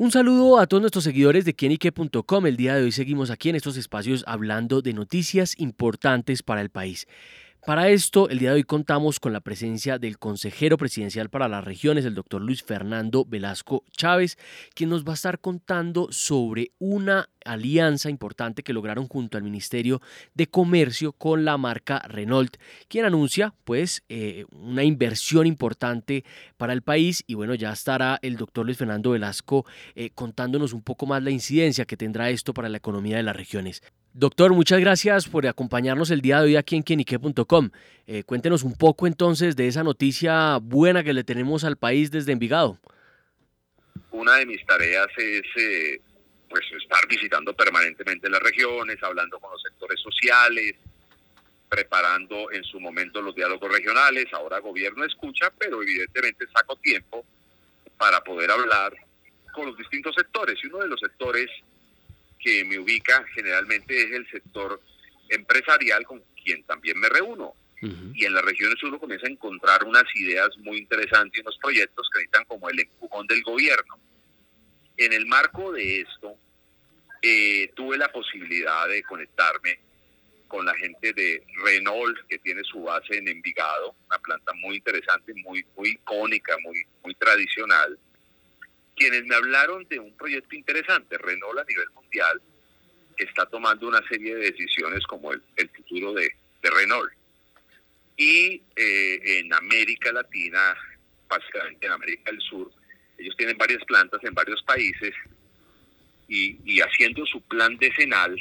Un saludo a todos nuestros seguidores de quienique.com. El día de hoy seguimos aquí en estos espacios hablando de noticias importantes para el país. Para esto, el día de hoy contamos con la presencia del consejero presidencial para las regiones, el doctor Luis Fernando Velasco Chávez, quien nos va a estar contando sobre una alianza importante que lograron junto al Ministerio de Comercio con la marca Renault, quien anuncia pues eh, una inversión importante para el país y bueno, ya estará el doctor Luis Fernando Velasco eh, contándonos un poco más la incidencia que tendrá esto para la economía de las regiones. Doctor, muchas gracias por acompañarnos el día de hoy aquí en quienique.com. Eh, cuéntenos un poco entonces de esa noticia buena que le tenemos al país desde Envigado. Una de mis tareas es eh, pues estar visitando permanentemente las regiones, hablando con los sectores sociales, preparando en su momento los diálogos regionales. Ahora gobierno escucha, pero evidentemente saco tiempo para poder hablar con los distintos sectores. Y uno de los sectores que me ubica generalmente es el sector empresarial con quien también me reúno. Y en las regiones uno comienza a encontrar unas ideas muy interesantes y unos proyectos que necesitan como el empujón del gobierno. En el marco de esto, eh, tuve la posibilidad de conectarme con la gente de Renault, que tiene su base en Envigado, una planta muy interesante, muy, muy icónica, muy, muy tradicional quienes me hablaron de un proyecto interesante, Renault a nivel mundial, que está tomando una serie de decisiones como el, futuro de, Renault. Y eh, en América Latina, básicamente en América del Sur, ellos tienen varias plantas en varios países y, haciendo su plan decenal,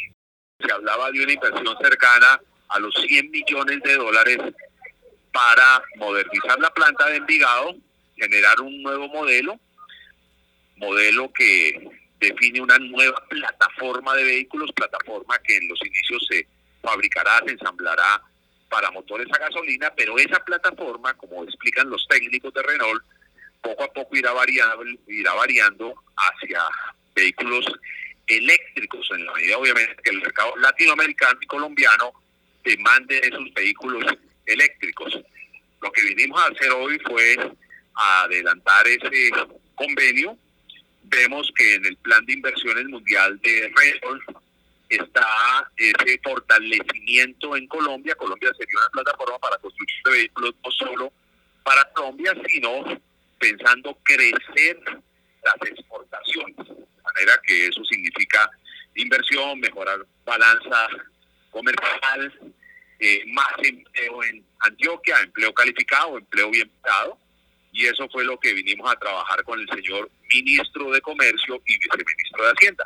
se hablaba de una inversión cercana a los 100 millones de dólares para modernizar la planta de Envigado, generar un nuevo modelo modelo que define una nueva plataforma de vehículos, plataforma que en los inicios se fabricará, se ensamblará para motores a gasolina, pero esa plataforma, como explican los técnicos de Renault, poco a poco irá variando, irá variando hacia vehículos eléctricos, en la medida obviamente que el mercado latinoamericano y colombiano demande esos vehículos eléctricos. Lo que vinimos a hacer hoy fue adelantar ese convenio vemos que en el plan de inversiones mundial de Renault está ese fortalecimiento en Colombia. Colombia sería una plataforma para construir vehículos no solo para Colombia, sino pensando crecer las exportaciones. De manera que eso significa inversión, mejorar balanza comercial, eh, más empleo en Antioquia, empleo calificado, empleo bien pagado y eso fue lo que vinimos a trabajar con el señor ministro de Comercio y viceministro de Hacienda.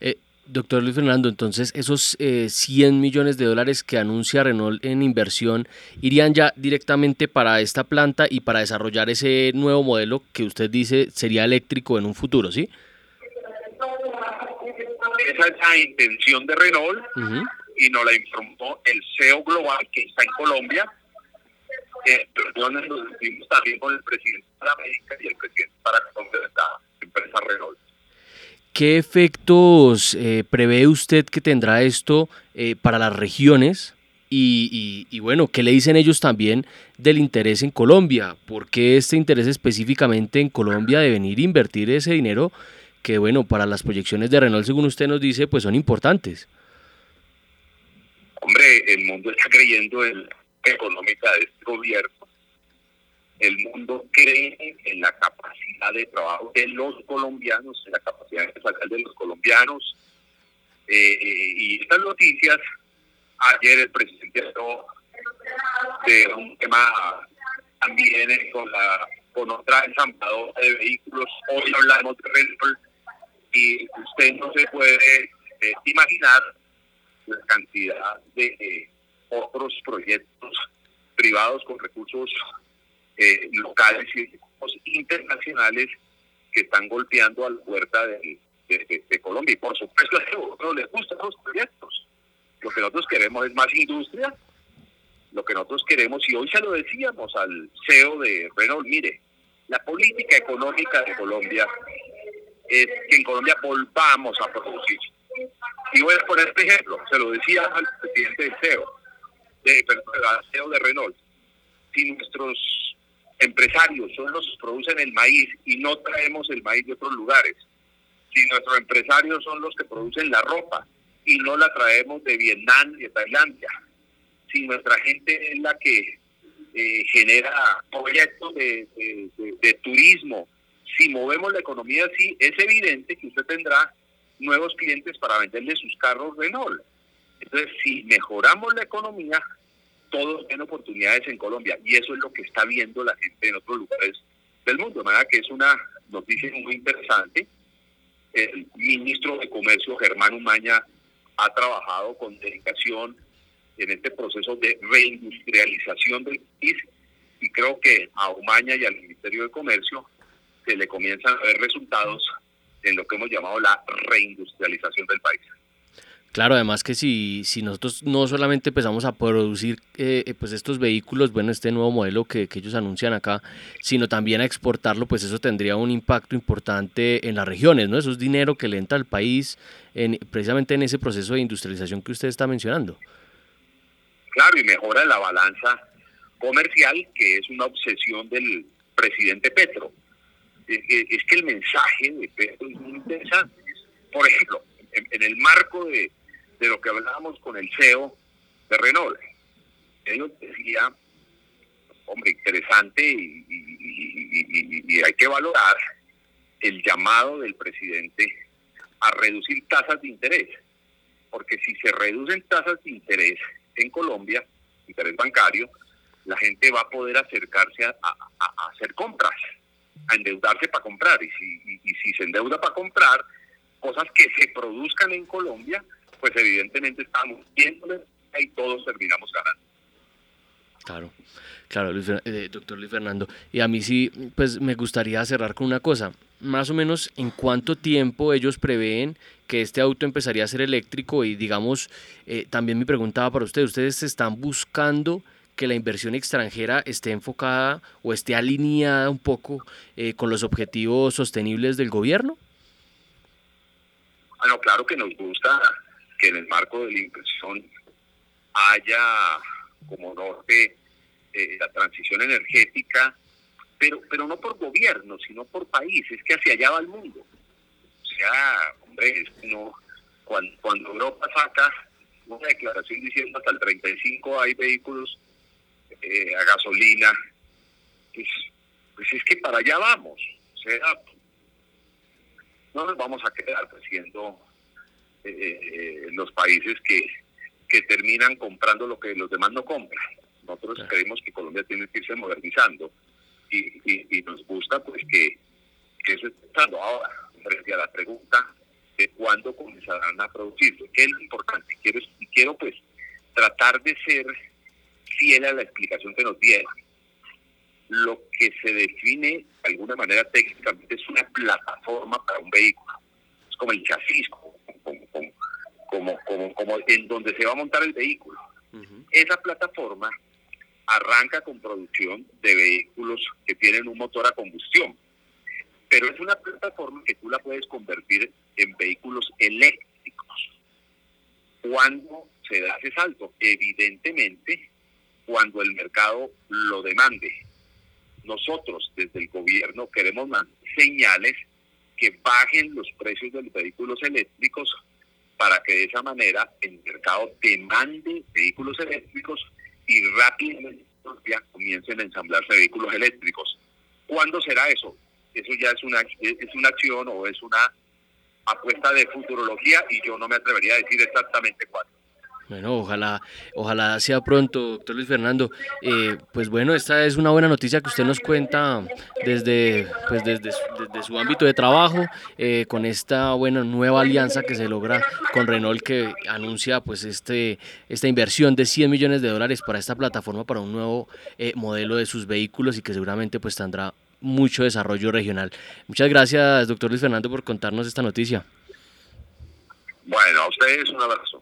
Eh, doctor Luis Fernando, entonces esos eh, 100 millones de dólares que anuncia Renault en inversión irían ya directamente para esta planta y para desarrollar ese nuevo modelo que usted dice sería eléctrico en un futuro, ¿sí? Esa es la intención de Renault y nos la informó el CEO global que está en Colombia, eh, nos también con el presidente de América y el presidente para de la empresa Renault. ¿Qué efectos eh, prevé usted que tendrá esto eh, para las regiones? Y, y, bueno, ¿qué le dicen ellos también del interés en Colombia? ¿Por qué este interés específicamente en Colombia de venir a invertir ese dinero que, bueno, para las proyecciones de Renault, según usted nos dice, pues son importantes? Hombre, el mundo está creyendo en económica de este gobierno, el mundo cree en la capacidad de trabajo de los colombianos, en la capacidad empresarial de los colombianos. Eh, y estas noticias, ayer el presidente habló de un tema también con la con otra ensambladora de vehículos, hoy hablamos de Red y usted no se puede eh, imaginar la cantidad de otros proyectos privados con recursos eh, locales y internacionales que están golpeando a la puerta de, Colombia. Y por supuesto a nosotros les gustan los proyectos. Lo que nosotros queremos es más industria. Lo que nosotros queremos, y hoy se lo decíamos al CEO de Renault, mire, la política económica de Colombia es que en Colombia volvamos a producir. Y voy a poner este ejemplo, se lo decía al presidente del CEO de, de Renault, si nuestros empresarios son los que producen el maíz y no traemos el maíz de otros lugares, si nuestros empresarios son los que producen la ropa y no la traemos de Vietnam y de Tailandia, si nuestra gente es la que eh, genera proyectos de, de, turismo, si movemos la economía así, es evidente que usted tendrá nuevos clientes para venderle sus carros Renault. Entonces, si mejoramos la economía, todos tienen oportunidades en Colombia y eso es lo que está viendo la gente en otros lugares del mundo. De manera que es una noticia muy interesante. El ministro de Comercio, Germán Umaña, ha trabajado con dedicación en este proceso de reindustrialización del país y creo que a Umaña y al Ministerio de Comercio se le comienzan a ver resultados en lo que hemos llamado la reindustrialización del país. Claro, además que si, si nosotros no solamente empezamos a producir eh, eh, pues estos vehículos, bueno, este nuevo modelo que, ellos anuncian acá, sino también a exportarlo, pues eso tendría un impacto importante en las regiones, ¿no? Eso es dinero que le entra al país en, precisamente en ese proceso de industrialización que usted está mencionando. Claro, y mejora la balanza comercial, que es una obsesión del presidente Petro. Es que el mensaje de Petro es muy interesante. Por ejemplo, en el marco de de lo que hablábamos con el CEO de Renault. Él decía, hombre, interesante y, hay que valorar el llamado del presidente a reducir tasas de interés, porque si se reducen tasas de interés en Colombia, interés bancario, la gente va a poder acercarse a, hacer compras, a endeudarse para comprar, y si, se endeuda para comprar, cosas que se produzcan en Colombia, pues evidentemente estamos viéndole y todos terminamos ganando. Claro, claro, eh, doctor Luis Fernando. Y a mí sí, pues me gustaría cerrar con una cosa. Más o menos, ¿en cuánto tiempo ellos prevén que este auto empezaría a ser eléctrico? Y digamos, eh, también mi preguntaba para ustedes, ¿ustedes están buscando que la inversión extranjera esté enfocada o esté alineada un poco eh, con los objetivos sostenibles del gobierno? Ah, no, claro que nos gusta que en el marco de la inversión haya como norte eh, la transición energética, pero, pero no por gobierno, sino por país, es que hacia allá va el mundo. O sea, hombre, no, cuando, cuando Europa saca una declaración diciendo hasta el 35 hay vehículos eh, a gasolina, pues, pues es que para allá vamos. O sea, no nos vamos a quedar siendo eh, eh, los países que, que terminan comprando lo que los demás no compran. Nosotros creemos que Colombia tiene que irse modernizando y, y, nos gusta pues que, que eso esté pasando ahora, frente a la pregunta de cuándo comenzarán a producir. ¿Qué es lo importante? Quiero, quiero pues tratar de ser fiel a la explicación que nos dieron. Lo que se define de alguna manera técnicamente es una plataforma para un vehículo. Es como el chasis, como, como, como, en donde se va a montar el vehículo. Esa plataforma arranca con producción de vehículos que tienen un motor a combustión, pero es una plataforma que tú la puedes convertir en vehículos eléctricos. ¿Cuándo se da ese salto? Evidentemente, cuando el mercado lo demande. Nosotros desde el gobierno queremos señales que bajen los precios de los vehículos eléctricos para que de esa manera el mercado demande vehículos eléctricos y rápidamente comiencen a ensamblarse vehículos eléctricos. ¿Cuándo será eso? Eso ya es una, es una acción o es una apuesta de futurología y yo no me atrevería a decir exactamente cuándo. Bueno, ojalá, ojalá sea pronto, doctor Luis Fernando. Eh, pues bueno, esta es una buena noticia que usted nos cuenta desde, pues desde, su ámbito de trabajo, eh, con esta buena nueva alianza que se logra con Renault que anuncia pues este, esta inversión de 100 millones de dólares para esta plataforma, para un nuevo eh, modelo de sus vehículos y que seguramente pues tendrá mucho desarrollo regional. Muchas gracias, doctor Luis Fernando, por contarnos esta noticia. Bueno, a ustedes un abrazo.